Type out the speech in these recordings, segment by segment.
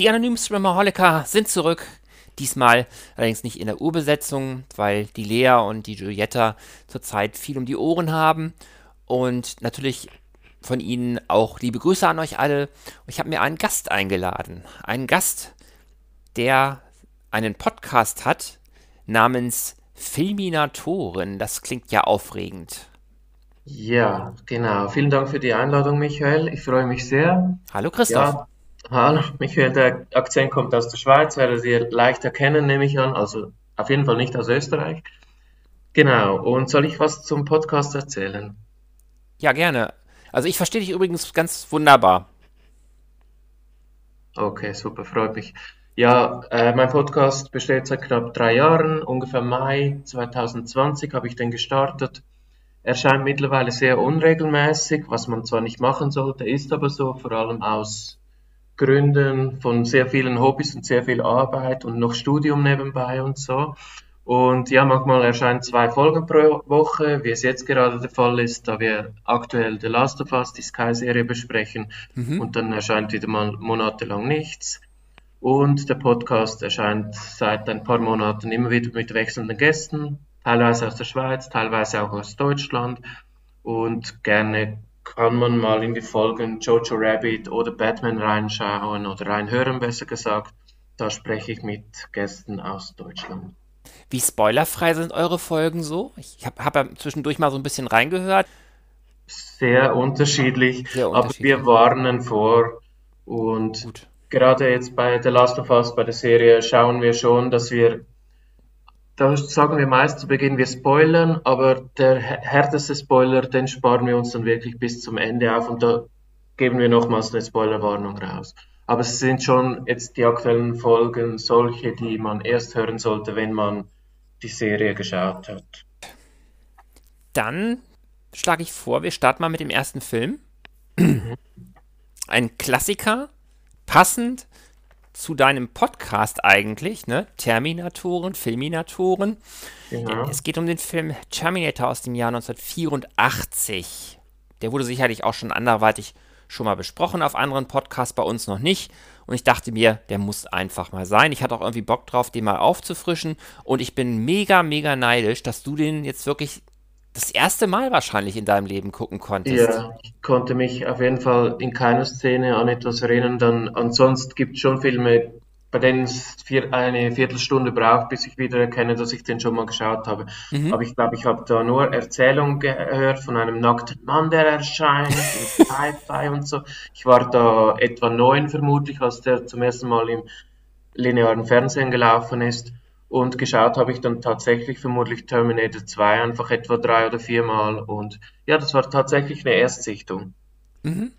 Die anonymen Streamaholiker sind zurück. Diesmal allerdings nicht in der Urbesetzung, weil die Lea und die Giulietta zurzeit viel um die Ohren haben. Und natürlich von Ihnen auch liebe Grüße an euch alle. Ich habe mir einen Gast eingeladen. Einen Gast, der einen Podcast hat namens Filminatoren. Das klingt ja aufregend. Ja, genau. Vielen Dank für die Einladung, Michael. Ich freue mich sehr. Hallo Christoph. Ja, hallo Michael. Der Akzent kommt aus der Schweiz, werdet ihr leicht erkennen, nehme ich an. Also auf jeden Fall nicht aus Österreich. Genau. Und soll ich was zum Podcast erzählen? Ja, gerne. Also ich verstehe dich übrigens ganz wunderbar. Okay, super, freut mich. Ja, äh, mein Podcast besteht seit knapp drei Jahren. Ungefähr Mai 2020 habe ich den gestartet. Erscheint mittlerweile sehr unregelmäßig, was man zwar nicht machen sollte, ist aber so, vor allem aus Gründen von sehr vielen Hobbys und sehr viel Arbeit und noch Studium nebenbei und so. Und ja, manchmal erscheinen zwei Folgen pro Woche, wie es jetzt gerade der Fall ist, da wir aktuell The Last of Us, die Sky-Serie besprechen. Mhm. Und dann erscheint wieder mal monatelang nichts. Und der Podcast erscheint seit ein paar Monaten immer wieder mit wechselnden Gästen, teilweise aus der Schweiz, teilweise auch aus Deutschland. Und gerne kann man mal in die Folgen Jojo Rabbit oder Batman reinschauen oder reinhören, besser gesagt. Da spreche ich mit Gästen aus Deutschland. Wie spoilerfrei sind eure Folgen so? Ich habe hab ja zwischendurch mal so ein bisschen reingehört. Sehr unterschiedlich, Sehr unterschiedlich. aber wir warnen vor und Gut gerade jetzt bei The Last of Us, bei der Serie, schauen wir schon, dass wir, da sagen wir meist zu Beginn, wir spoilern, aber der härteste Spoiler, den sparen wir uns dann wirklich bis zum Ende auf und da geben wir nochmals eine Spoilerwarnung raus. Aber es sind schon jetzt die aktuellen Folgen solche, die man erst hören sollte, wenn man die Serie geschaut hat. Dann schlage ich vor, wir starten mal mit dem ersten Film. Ein Klassiker, passend zu deinem Podcast eigentlich, ne? Terminatoren, Filminatoren. Ja. Es geht um den Film Terminator aus dem Jahr 1984. Der wurde sicherlich auch schon anderweitig schon mal besprochen auf anderen Podcasts, bei uns noch nicht. Und ich dachte mir, der muss einfach mal sein. Ich hatte auch irgendwie Bock drauf, den mal aufzufrischen. Und ich bin mega, mega neidisch, dass du den jetzt wirklich das erste Mal wahrscheinlich in deinem Leben gucken konntest. Ja, ich konnte mich auf jeden Fall in keiner Szene an etwas erinnern. Dann ansonsten gibt es schon Filme, bei denen es vier, eine Viertelstunde braucht, bis ich wieder erkenne, dass ich den schon mal geschaut habe. Mhm. Aber ich glaube, ich habe da nur Erzählungen gehört von einem nackten Mann, der erscheint, mit Sci-Fi und so. Ich war da etwa neun vermutlich, als der zum ersten Mal im linearen Fernsehen gelaufen ist. Und geschaut habe ich dann tatsächlich vermutlich Terminator 2 einfach etwa drei oder viermal. Und ja, das war tatsächlich eine Erstsichtung. Mhm.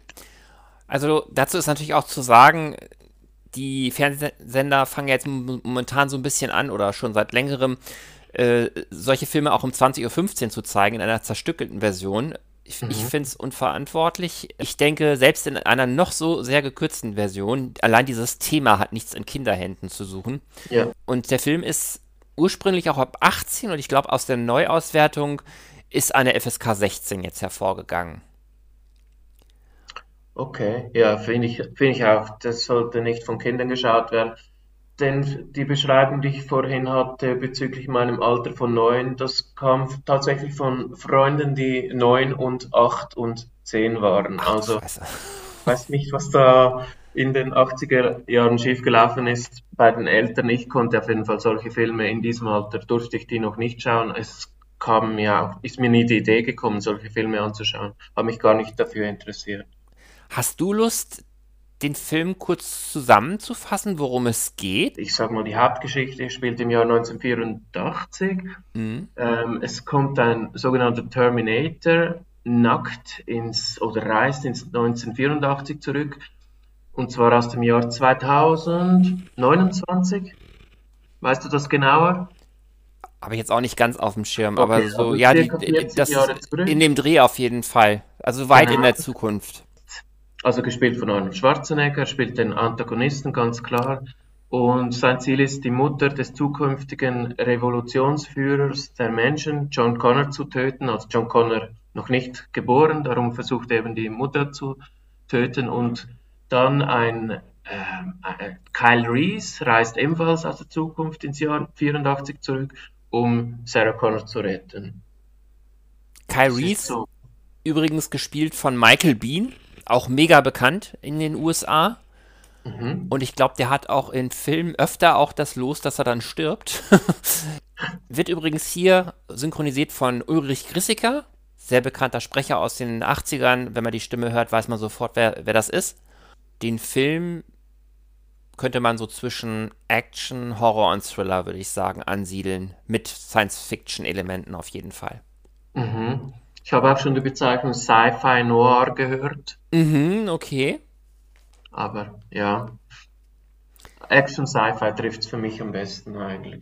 Also dazu ist natürlich auch zu sagen, die Fernsehsender fangen jetzt momentan so ein bisschen an oder schon seit längerem äh, solche Filme auch um 20.15 Uhr zu zeigen in einer zerstückelten Version. Ich, mhm. ich finde es unverantwortlich. Ich denke, selbst in einer noch so sehr gekürzten Version, allein dieses Thema hat nichts in Kinderhänden zu suchen. Ja. Und der Film ist ursprünglich auch ab 18 und ich glaube, aus der Neuauswertung ist eine FSK 16 jetzt hervorgegangen. Okay, ja, finde ich, find ich auch. Das sollte nicht von Kindern geschaut werden denn die Beschreibung, die ich vorhin hatte bezüglich meinem Alter von neun, das kam tatsächlich von Freunden, die neun und acht und zehn waren. Also ich weiß nicht, was da in den 80er Jahren schiefgelaufen ist bei den Eltern. Ich konnte auf jeden Fall solche Filme in diesem Alter, durfte ich die noch nicht schauen. Es kam mir ist mir nie die Idee gekommen, solche Filme anzuschauen. Habe mich gar nicht dafür interessiert. Hast du Lust, den Film kurz zusammenzufassen, worum es geht? Ich sag mal, die Hauptgeschichte spielt im Jahr 1984. Mhm. Ähm, es kommt ein sogenannter Terminator nackt ins oder reist ins 1984 zurück und zwar aus dem Jahr 2029. Weißt du das genauer? Habe ich jetzt auch nicht ganz auf dem Schirm, okay, aber so, also ja, die, das in dem Dreh auf jeden Fall. Also weit genau. in der Zukunft. Also gespielt von Arnold Schwarzenegger, spielt den Antagonisten ganz klar. Und sein Ziel ist, die Mutter des zukünftigen Revolutionsführers der Menschen, John Connor, zu töten. Also John Connor noch nicht geboren, darum versucht er eben die Mutter zu töten und dann ein ähm, äh, Kyle Reese reist ebenfalls aus der Zukunft ins Jahr 84 zurück, um Sarah Connor zu retten. Kyle Reese, so. übrigens gespielt von Michael Bean, auch mega bekannt in den USA. Mhm. Und ich glaube, der hat auch in Filmen öfter auch das Los, dass er dann stirbt. Wird übrigens hier synchronisiert von Ulrich Grissiker, sehr bekannter Sprecher aus den 80ern. Wenn man die Stimme hört, weiß man sofort, wer, wer das ist. Den Film könnte man so zwischen Action, Horror und Thriller, würde ich sagen, ansiedeln. Mit Science-Fiction-Elementen auf jeden Fall. Mhm. Ich habe auch schon die Bezeichnung Sci-Fi Noir gehört. Mhm, okay. Aber ja, Action Sci-Fi trifft es für mich am besten eigentlich.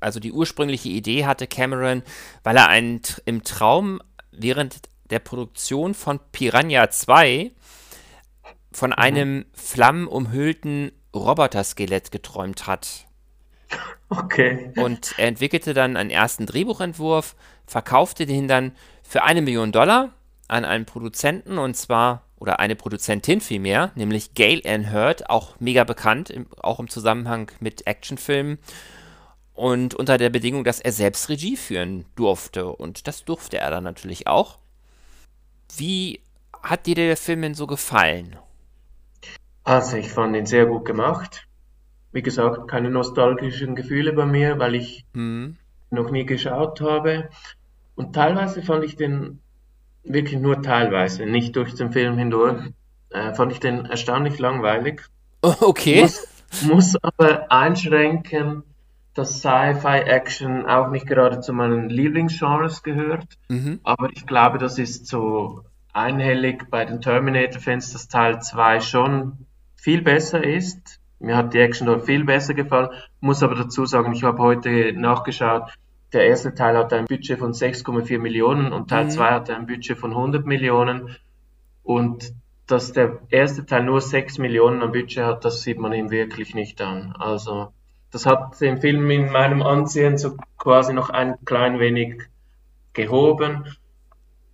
Also die ursprüngliche Idee hatte Cameron, weil er einen, im Traum während der Produktion von Piranha 2 von mhm. einem flammenumhüllten Roboterskelett geträumt hat. Okay. Und er entwickelte dann einen ersten Drehbuchentwurf, verkaufte den dann für eine Million Dollar an einen Produzenten und zwar, oder eine Produzentin vielmehr, nämlich Gail Ann Hurd, auch mega bekannt, im, auch im Zusammenhang mit Actionfilmen. Und unter der Bedingung, dass er selbst Regie führen durfte. Und das durfte er dann natürlich auch. Wie hat dir der Film denn so gefallen? Also, ich fand ihn sehr gut gemacht. Wie gesagt, keine nostalgischen Gefühle bei mir, weil ich hm. noch nie geschaut habe. Und teilweise fand ich den wirklich nur teilweise, nicht durch den Film hindurch, äh, fand ich den erstaunlich langweilig. Okay. Muss, muss aber einschränken, dass Sci-Fi-Action auch nicht gerade zu meinen Lieblingsgenres gehört. Mhm. Aber ich glaube, das ist so einhellig bei den Terminator-Fans, dass Teil 2 schon viel besser ist. Mir hat die Action dort viel besser gefallen. Muss aber dazu sagen, ich habe heute nachgeschaut, der erste Teil hatte ein Budget von 6,4 Millionen und Teil 2 mhm. hatte ein Budget von 100 Millionen. Und dass der erste Teil nur 6 Millionen am Budget hat, das sieht man ihm wirklich nicht an. Also das hat den Film in meinem Ansehen so quasi noch ein klein wenig gehoben.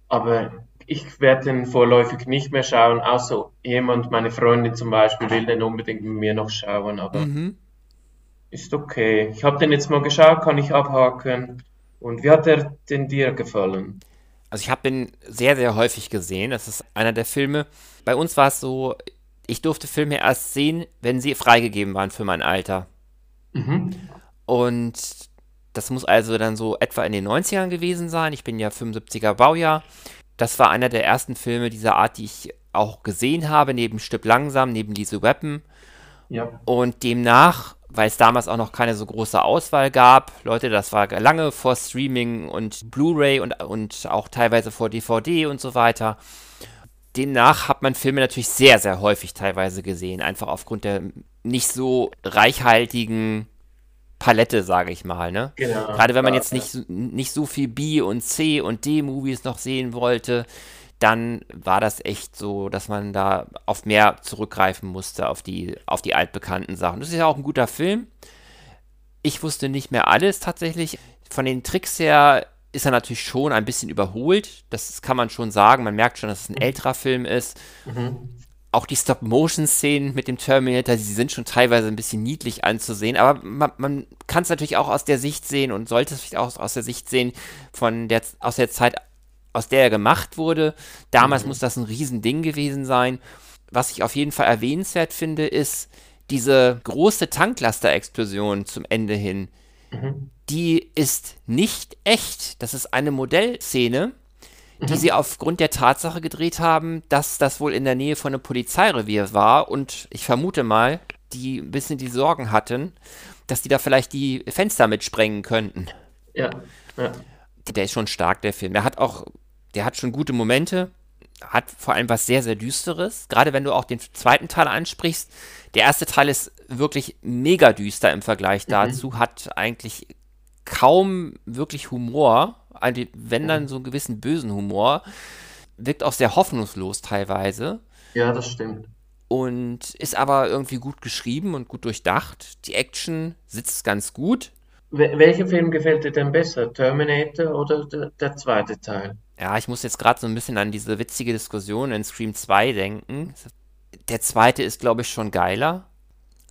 Aber ich werde den vorläufig nicht mehr schauen, außer jemand, meine Freundin zum Beispiel, will den unbedingt mit mir noch schauen. Aber mhm ist okay. Ich habe den jetzt mal geschaut, kann ich abhaken. Und wie hat er denn dir gefallen? Also ich habe den sehr, sehr häufig gesehen. Das ist einer der Filme. Bei uns war es so, ich durfte Filme erst sehen, wenn sie freigegeben waren für mein Alter. Mhm. Und das muss also dann so etwa in den 90ern gewesen sein. Ich bin ja 75er Baujahr. Das war einer der ersten Filme dieser Art, die ich auch gesehen habe, neben Stück langsam, neben diese Weapon. Ja. Und demnach weil es damals auch noch keine so große Auswahl gab. Leute, das war lange vor Streaming und Blu-ray und, und auch teilweise vor DVD und so weiter. Demnach hat man Filme natürlich sehr, sehr häufig teilweise gesehen, einfach aufgrund der nicht so reichhaltigen Palette, sage ich mal. Ne? Genau, Gerade wenn man jetzt nicht, nicht so viel B- und C- und D-Movies noch sehen wollte, dann war das echt so, dass man da auf mehr zurückgreifen musste, auf die, auf die altbekannten Sachen. Das ist ja auch ein guter Film. Ich wusste nicht mehr alles tatsächlich. Von den Tricks her ist er natürlich schon ein bisschen überholt. Das kann man schon sagen. Man merkt schon, dass es ein älterer Film ist. Mhm. Auch die Stop-Motion-Szenen mit dem Terminator, die sind schon teilweise ein bisschen niedlich anzusehen. Aber man, man kann es natürlich auch aus der Sicht sehen und sollte es vielleicht auch aus der Sicht sehen von der, aus der Zeit, aus der er gemacht wurde. Damals mhm. muss das ein Riesending gewesen sein. Was ich auf jeden Fall erwähnenswert finde, ist diese große Tanklaster-Explosion zum Ende hin. Mhm. Die ist nicht echt. Das ist eine Modellszene, die mhm. sie aufgrund der Tatsache gedreht haben, dass das wohl in der Nähe von einem Polizeirevier war und ich vermute mal, die ein bisschen die Sorgen hatten, dass die da vielleicht die Fenster mitsprengen könnten. Ja, ja. Der ist schon stark, der Film. Er hat auch der hat schon gute Momente, hat vor allem was sehr, sehr Düsteres. Gerade wenn du auch den zweiten Teil ansprichst. Der erste Teil ist wirklich mega düster im Vergleich mhm. dazu, hat eigentlich kaum wirklich Humor, also wenn dann so einen gewissen bösen Humor, wirkt auch sehr hoffnungslos teilweise. Ja, das stimmt. Und ist aber irgendwie gut geschrieben und gut durchdacht. Die Action sitzt ganz gut. Welcher Film gefällt dir denn besser? Terminator oder der, der zweite Teil? Ja, ich muss jetzt gerade so ein bisschen an diese witzige Diskussion in Scream 2 denken. der zweite ist, glaube ich, schon geiler.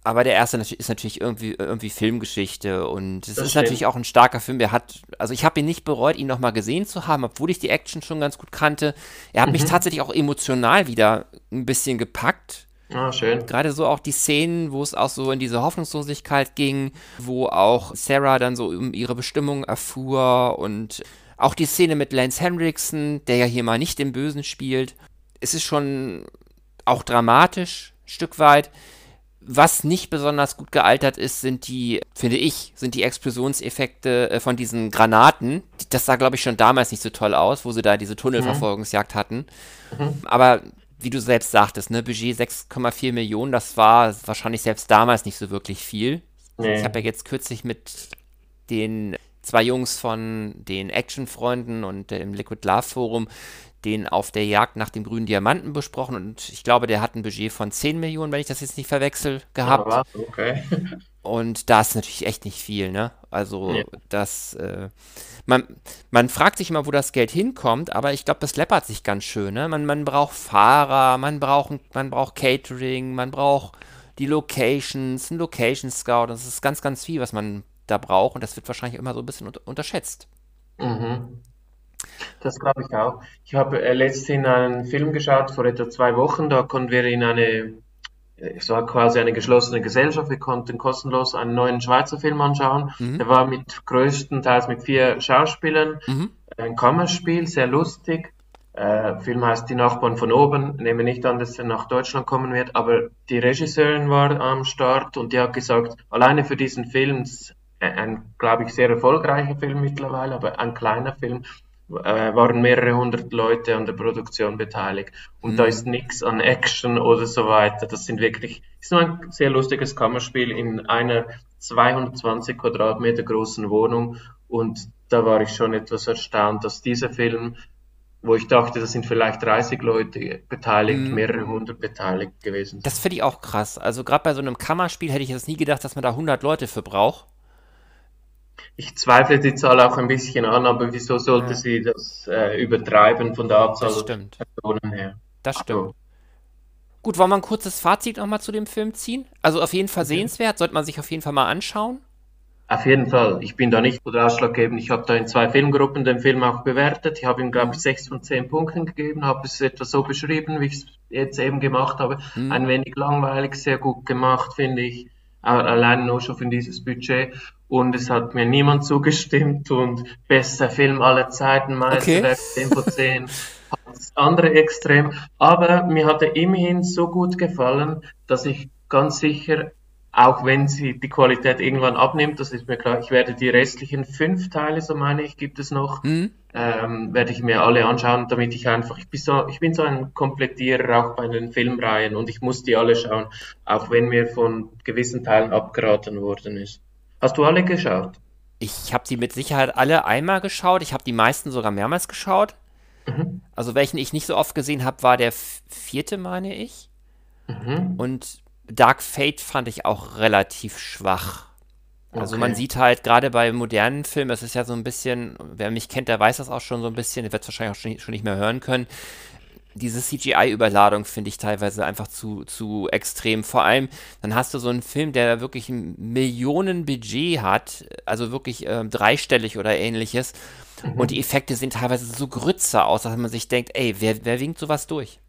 Aber der erste ist natürlich irgendwie, irgendwie Filmgeschichte und es ist stimmt. natürlich auch ein starker Film. Er hat, also ich habe ihn nicht bereut, ihn nochmal gesehen zu haben, obwohl ich die Action schon ganz gut kannte. Er hat mhm. mich tatsächlich auch emotional wieder ein bisschen gepackt. Ah, schön. Gerade so auch die Szenen, wo es auch so in diese Hoffnungslosigkeit ging, wo auch Sarah dann so um ihre Bestimmung erfuhr und auch die Szene mit Lance Henriksen, der ja hier mal nicht den Bösen spielt. Es ist schon auch dramatisch, ein Stück weit. Was nicht besonders gut gealtert ist, sind die, finde ich, sind die Explosionseffekte äh, von diesen Granaten. Das sah, glaube ich, schon damals nicht so toll aus, wo sie da diese Tunnelverfolgungsjagd mhm. hatten. Mhm. Aber wie du selbst sagtest, ne, Budget 6,4 Millionen, das war wahrscheinlich selbst damals nicht so wirklich viel. Nee. Ich habe ja jetzt kürzlich mit den zwei Jungs von den Action-Freunden und dem Liquid Love Forum den auf der Jagd nach dem grünen Diamanten besprochen und ich glaube, der hat ein Budget von 10 Millionen, wenn ich das jetzt nicht verwechsel, gehabt. Ja, okay. Und da ist natürlich echt nicht viel, ne? Also ja. das, äh, man, man fragt sich immer, wo das Geld hinkommt, aber ich glaube, das läppert sich ganz schön, ne? Man, man braucht Fahrer, man braucht, man braucht Catering, man braucht die Locations, ein Location Scout, das ist ganz, ganz viel, was man da braucht und das wird wahrscheinlich immer so ein bisschen unterschätzt. Mhm. Das glaube ich auch. Ich habe äh, letztens einen Film geschaut, vor etwa zwei Wochen, da konnten wir in eine, es war quasi eine geschlossene Gesellschaft, wir konnten kostenlos einen neuen Schweizer Film anschauen. Mhm. Der war mit größtenteils mit vier Schauspielern, mhm. ein Kammerspiel, sehr lustig. Äh, Film heißt Die Nachbarn von oben. Nehme nicht an, dass er nach Deutschland kommen wird, aber die Regisseurin war am Start und die hat gesagt, alleine für diesen Film, ein, glaube ich, sehr erfolgreicher Film mittlerweile, aber ein kleiner Film, äh, waren mehrere hundert Leute an der Produktion beteiligt. Und mhm. da ist nichts an Action oder so weiter. Das sind wirklich, ist nur ein sehr lustiges Kammerspiel in einer 220 Quadratmeter großen Wohnung. Und da war ich schon etwas erstaunt, dass dieser Film, wo ich dachte, da sind vielleicht 30 Leute beteiligt, mhm. mehrere hundert beteiligt gewesen sind. Das finde ich auch krass. Also gerade bei so einem Kammerspiel hätte ich jetzt nie gedacht, dass man da 100 Leute für braucht. Ich zweifle die Zahl auch ein bisschen an, aber wieso sollte ja. sie das äh, übertreiben von der Anzahl der Personen her? Das stimmt. Also, Gut, wollen wir ein kurzes Fazit nochmal zu dem Film ziehen? Also auf jeden Fall okay. sehenswert, sollte man sich auf jeden Fall mal anschauen. Auf jeden Fall. Ich bin da nicht oder ausschlaggebend. Ich habe da in zwei Filmgruppen den Film auch bewertet. Ich habe ihm, glaube ich, sechs von zehn Punkten gegeben, habe es etwa so beschrieben, wie ich es jetzt eben gemacht habe. Mhm. Ein wenig langweilig, sehr gut gemacht, finde ich. Allein nur schon für dieses Budget und es hat mir niemand zugestimmt und bester Film aller Zeiten, Meisterwerk okay. 10 von 10, das andere Extrem. Aber mir hat er immerhin so gut gefallen, dass ich ganz sicher, auch wenn sie die Qualität irgendwann abnimmt, das ist mir klar, ich werde die restlichen fünf Teile, so meine ich, gibt es noch, mhm. ähm, werde ich mir alle anschauen, damit ich einfach, ich bin so, ich bin so ein Komplettierer auch bei den Filmreihen und ich muss die alle schauen, auch wenn mir von gewissen Teilen abgeraten worden ist. Hast du alle geschaut? Ich habe sie mit Sicherheit alle einmal geschaut. Ich habe die meisten sogar mehrmals geschaut. Mhm. Also welchen ich nicht so oft gesehen habe, war der vierte, meine ich. Mhm. Und Dark Fate fand ich auch relativ schwach. Also okay. man sieht halt gerade bei modernen Filmen, es ist ja so ein bisschen, wer mich kennt, der weiß das auch schon so ein bisschen, der wird es wahrscheinlich auch schon, schon nicht mehr hören können diese CGI-Überladung finde ich teilweise einfach zu, zu extrem. Vor allem, dann hast du so einen Film, der wirklich ein Millionenbudget hat, also wirklich äh, dreistellig oder ähnliches. Mhm. Und die Effekte sehen teilweise so grütze aus, dass man sich denkt, ey, wer, wer winkt sowas durch?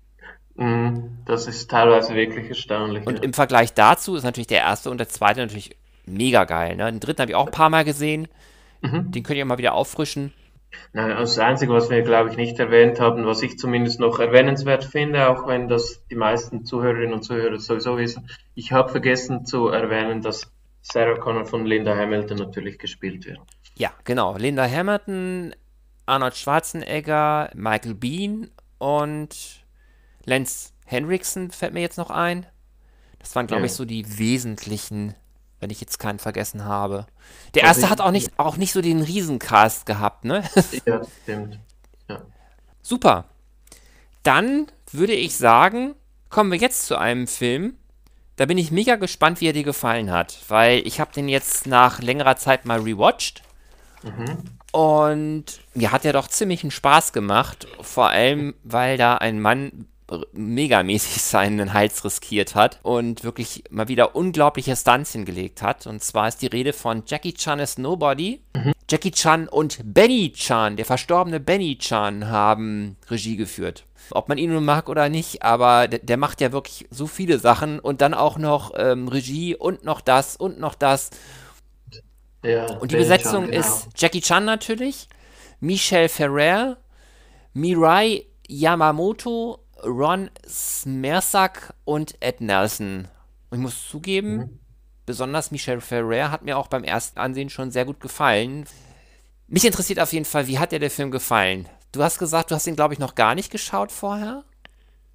Mhm. Das ist teilweise wirklich erstaunlich. Und ja. im Vergleich dazu ist natürlich der erste und der zweite natürlich mega geil. Ne? Den dritten habe ich auch ein paar Mal gesehen. Mhm. Den könnt ihr mal wieder auffrischen. Nein, das Einzige, was wir, glaube ich, nicht erwähnt haben, was ich zumindest noch erwähnenswert finde, auch wenn das die meisten Zuhörerinnen und Zuhörer sowieso wissen, ich habe vergessen zu erwähnen, dass Sarah Connor von Linda Hamilton natürlich gespielt wird. Ja, genau. Linda Hamilton, Arnold Schwarzenegger, Michael Bean und Lance Henriksen fällt mir jetzt noch ein. Das waren, glaube ja. ich, so die wesentlichen wenn ich jetzt keinen vergessen habe. Der erste also hat auch nicht, auch nicht so den Riesencast gehabt, ne? Ja, stimmt. Ja. Super. Dann würde ich sagen, kommen wir jetzt zu einem Film. Da bin ich mega gespannt, wie er dir gefallen hat, weil ich habe den jetzt nach längerer Zeit mal rewatcht. Mhm. Und mir hat er doch ziemlich einen Spaß gemacht, vor allem weil da ein Mann megamäßig seinen Hals riskiert hat und wirklich mal wieder unglaubliche Stunts hingelegt hat. Und zwar ist die Rede von Jackie Chan is Nobody. Mhm. Jackie Chan und Benny Chan, der verstorbene Benny Chan, haben Regie geführt. Ob man ihn nun mag oder nicht, aber der, der macht ja wirklich so viele Sachen und dann auch noch ähm, Regie und noch das und noch das. Ja, und die Besetzung Chan, genau. ist Jackie Chan natürlich, Michelle Ferrer, Mirai Yamamoto, Ron Smersak und Ed Nelson. Und ich muss zugeben, mhm. besonders Michelle Ferrer hat mir auch beim ersten Ansehen schon sehr gut gefallen. Mich interessiert auf jeden Fall, wie hat dir der Film gefallen? Du hast gesagt, du hast ihn, glaube ich, noch gar nicht geschaut vorher?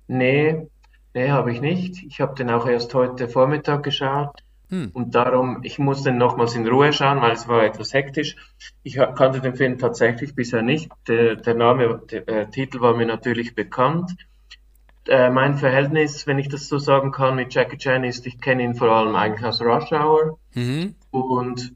Nee, nee, habe ich nicht. Ich habe den auch erst heute Vormittag geschaut. Hm. Und darum, ich muss den nochmals in Ruhe schauen, weil es war etwas hektisch. Ich kannte den Film tatsächlich bisher nicht. Der, der Name, der äh, Titel war mir natürlich bekannt. Äh, mein Verhältnis, wenn ich das so sagen kann, mit Jackie Chan ist, ich kenne ihn vor allem eigentlich aus Rush Hour. Mhm. Und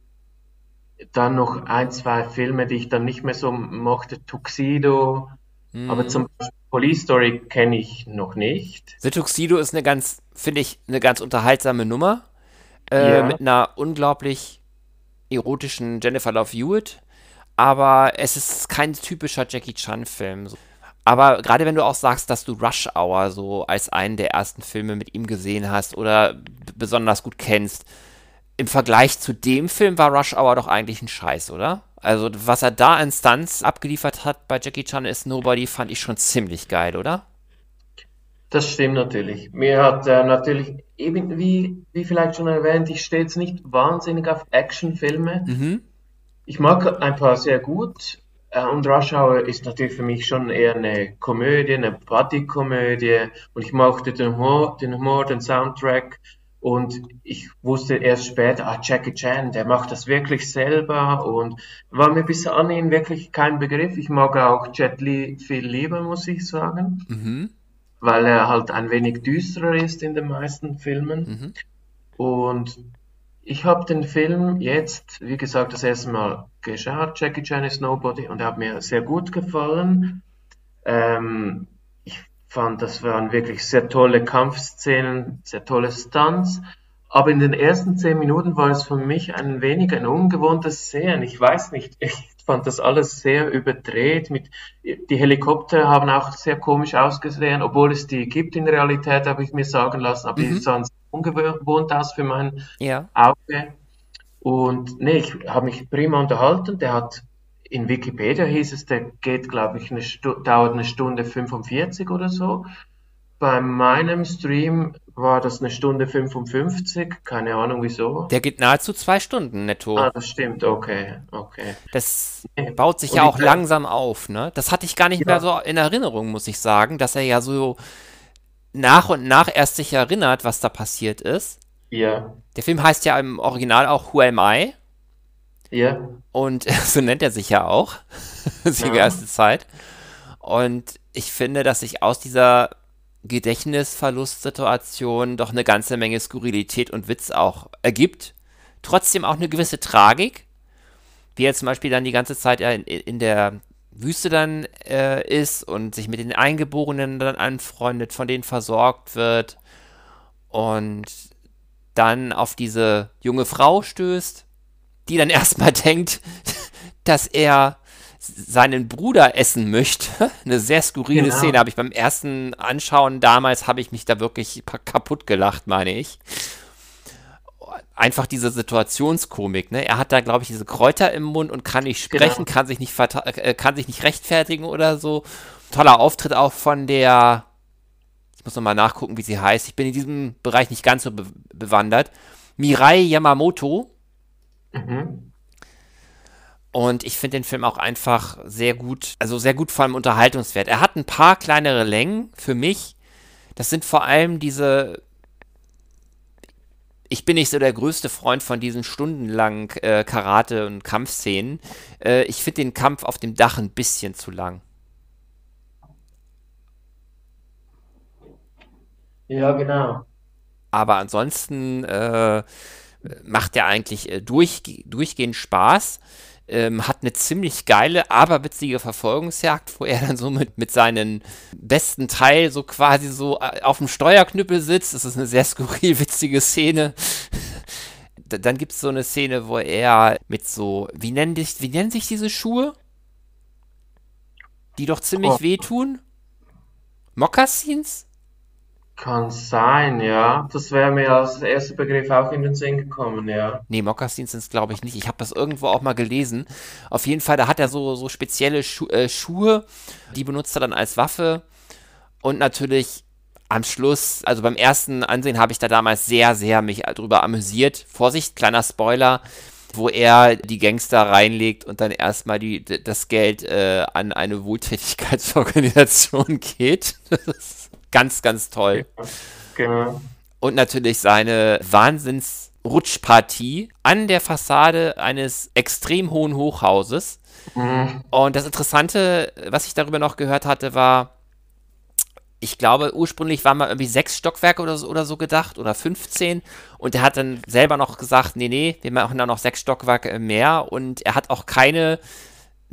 dann noch ein, zwei Filme, die ich dann nicht mehr so mochte, Tuxedo, mhm. aber zum Beispiel Police Story kenne ich noch nicht. The Tuxedo ist eine ganz, finde ich, eine ganz unterhaltsame Nummer. Äh, ja. Mit einer unglaublich erotischen Jennifer Love Hewitt. Aber es ist kein typischer Jackie Chan-Film. Aber gerade wenn du auch sagst, dass du Rush Hour so als einen der ersten Filme mit ihm gesehen hast oder besonders gut kennst, im Vergleich zu dem Film war Rush Hour doch eigentlich ein Scheiß, oder? Also, was er da an Stunts abgeliefert hat bei Jackie Chan ist Nobody, fand ich schon ziemlich geil, oder? Das stimmt natürlich. Mir hat äh, natürlich, eben wie, wie vielleicht schon erwähnt, ich stehe jetzt nicht wahnsinnig auf Actionfilme. Mhm. Ich mag ein paar sehr gut. Äh, und Rush Hour ist natürlich für mich schon eher eine Komödie, eine Partykomödie. Und ich mochte den Humor, den, Humor, den Soundtrack. Und ich wusste erst später, ah, Jackie Chan, der macht das wirklich selber und war mir bis anhin wirklich kein Begriff. Ich mag auch Jet Li viel lieber, muss ich sagen, mhm. weil er halt ein wenig düsterer ist in den meisten Filmen. Mhm. Und ich habe den Film jetzt, wie gesagt, das erste Mal geschaut, Jackie Chan is Nobody, und er hat mir sehr gut gefallen. Ähm, fand, das waren wirklich sehr tolle Kampfszenen, sehr tolle Stunts. Aber in den ersten zehn Minuten war es für mich ein wenig ein ungewohntes Sehen. Ich weiß nicht, ich fand das alles sehr überdreht. Mit, die Helikopter haben auch sehr komisch ausgesehen, obwohl es die gibt in Realität, habe ich mir sagen lassen. Aber mhm. die sahen ungewohnt aus für mein ja. Auge. Und nee, ich habe mich prima unterhalten. Der hat in Wikipedia hieß es, der geht, glaube ich, eine dauert eine Stunde 45 oder so. Bei meinem Stream war das eine Stunde 55, keine Ahnung wieso. Der geht nahezu zwei Stunden netto. Ah, das stimmt, okay, okay. Das baut sich Und ja auch langsam auf, ne? Das hatte ich gar nicht ja. mehr so in Erinnerung, muss ich sagen, dass er ja so nach und nach erst sich erinnert, was da passiert ist. Ja. Der Film heißt ja im Original auch Who Am I? Ja. Und so nennt er sich ja auch, die erste Zeit. Und ich finde, dass sich aus dieser Gedächtnisverlustsituation doch eine ganze Menge Skurrilität und Witz auch ergibt. Trotzdem auch eine gewisse Tragik, wie er zum Beispiel dann die ganze Zeit in, in der Wüste dann äh, ist und sich mit den Eingeborenen dann anfreundet, von denen versorgt wird und dann auf diese junge Frau stößt, die dann erstmal denkt, dass er seinen Bruder essen möchte. Eine sehr skurrile genau. Szene habe ich beim ersten Anschauen damals habe ich mich da wirklich kaputt gelacht, meine ich. Einfach diese Situationskomik, ne? Er hat da, glaube ich, diese Kräuter im Mund und kann nicht sprechen, genau. kann sich nicht äh, kann sich nicht rechtfertigen oder so. Toller Auftritt auch von der, ich muss nochmal nachgucken, wie sie heißt. Ich bin in diesem Bereich nicht ganz so be bewandert. Mirai Yamamoto, Mhm. Und ich finde den Film auch einfach sehr gut, also sehr gut vor allem Unterhaltungswert. Er hat ein paar kleinere Längen für mich. Das sind vor allem diese. Ich bin nicht so der größte Freund von diesen stundenlangen äh, Karate- und Kampfszenen. Äh, ich finde den Kampf auf dem Dach ein bisschen zu lang. Ja, genau. Aber ansonsten äh, macht ja eigentlich äh, durch, durchgehend Spaß. ähm, hat eine ziemlich geile, aber witzige Verfolgungsjagd, wo er dann so mit, mit seinem besten Teil so quasi so äh, auf dem Steuerknüppel sitzt. Das ist eine sehr skurril witzige Szene. dann gibt es so eine Szene, wo er mit so, wie nennen, dich, wie nennen sich diese Schuhe? Die doch ziemlich oh. wehtun? Mokassins? Kann sein, ja. Das wäre mir als erster Begriff auch in den Sinn gekommen, ja. Nee, Mokassins sind es, glaube ich, nicht. Ich habe das irgendwo auch mal gelesen. Auf jeden Fall, da hat er so, so spezielle Schu äh, Schuhe, die benutzt er dann als Waffe. Und natürlich am Schluss, also beim ersten Ansehen habe ich da damals sehr, sehr mich drüber amüsiert. Vorsicht, kleiner Spoiler, wo er die Gangster reinlegt und dann erstmal die, das Geld äh, an eine Wohltätigkeitsorganisation geht. Das ist Ganz, ganz toll. Genau. Und natürlich seine Wahnsinns-Rutschpartie an der Fassade eines extrem hohen Hochhauses. Mhm. Und das Interessante, was ich darüber noch gehört hatte, war, ich glaube, ursprünglich waren mal irgendwie sechs Stockwerke oder so, oder so gedacht oder 15. Und er hat dann selber noch gesagt, nee, nee, wir machen da noch sechs Stockwerke mehr. Und er hat auch keine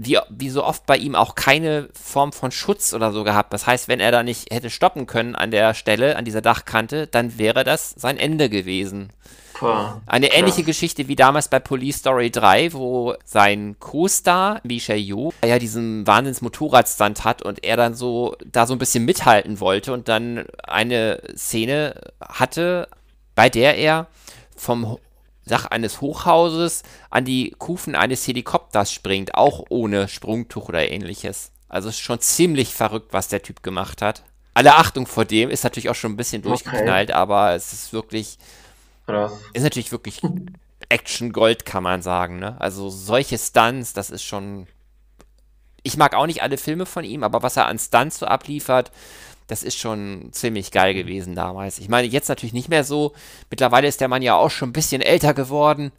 wie, wie so oft bei ihm auch keine Form von Schutz oder so gehabt. Das heißt, wenn er da nicht hätte stoppen können an der Stelle, an dieser Dachkante, dann wäre das sein Ende gewesen. Puh, Eine krass. ähnliche Geschichte wie damals bei Police Story 3, wo sein Co-Star, Misha Yu, ja diesen Wahnsinns-Motorradstand hat und er dann so da so ein bisschen mithalten wollte und dann eine Szene hatte, bei der er vom Dach eines Hochhauses an die Kufen eines Helikopters springt, auch ohne Sprungtuch oder ähnliches. Also ist schon ziemlich verrückt, was der Typ gemacht hat. Alle Achtung vor dem, ist natürlich auch schon ein bisschen durchgeknallt, okay. aber es ist wirklich. Krass. Ist natürlich wirklich Action Gold, kann man sagen. Ne? Also solche Stunts, das ist schon. Ich mag auch nicht alle Filme von ihm, aber was er an Stunts so abliefert, das ist schon ziemlich geil gewesen damals. Ich meine, jetzt natürlich nicht mehr so. Mittlerweile ist der Mann ja auch schon ein bisschen älter geworden.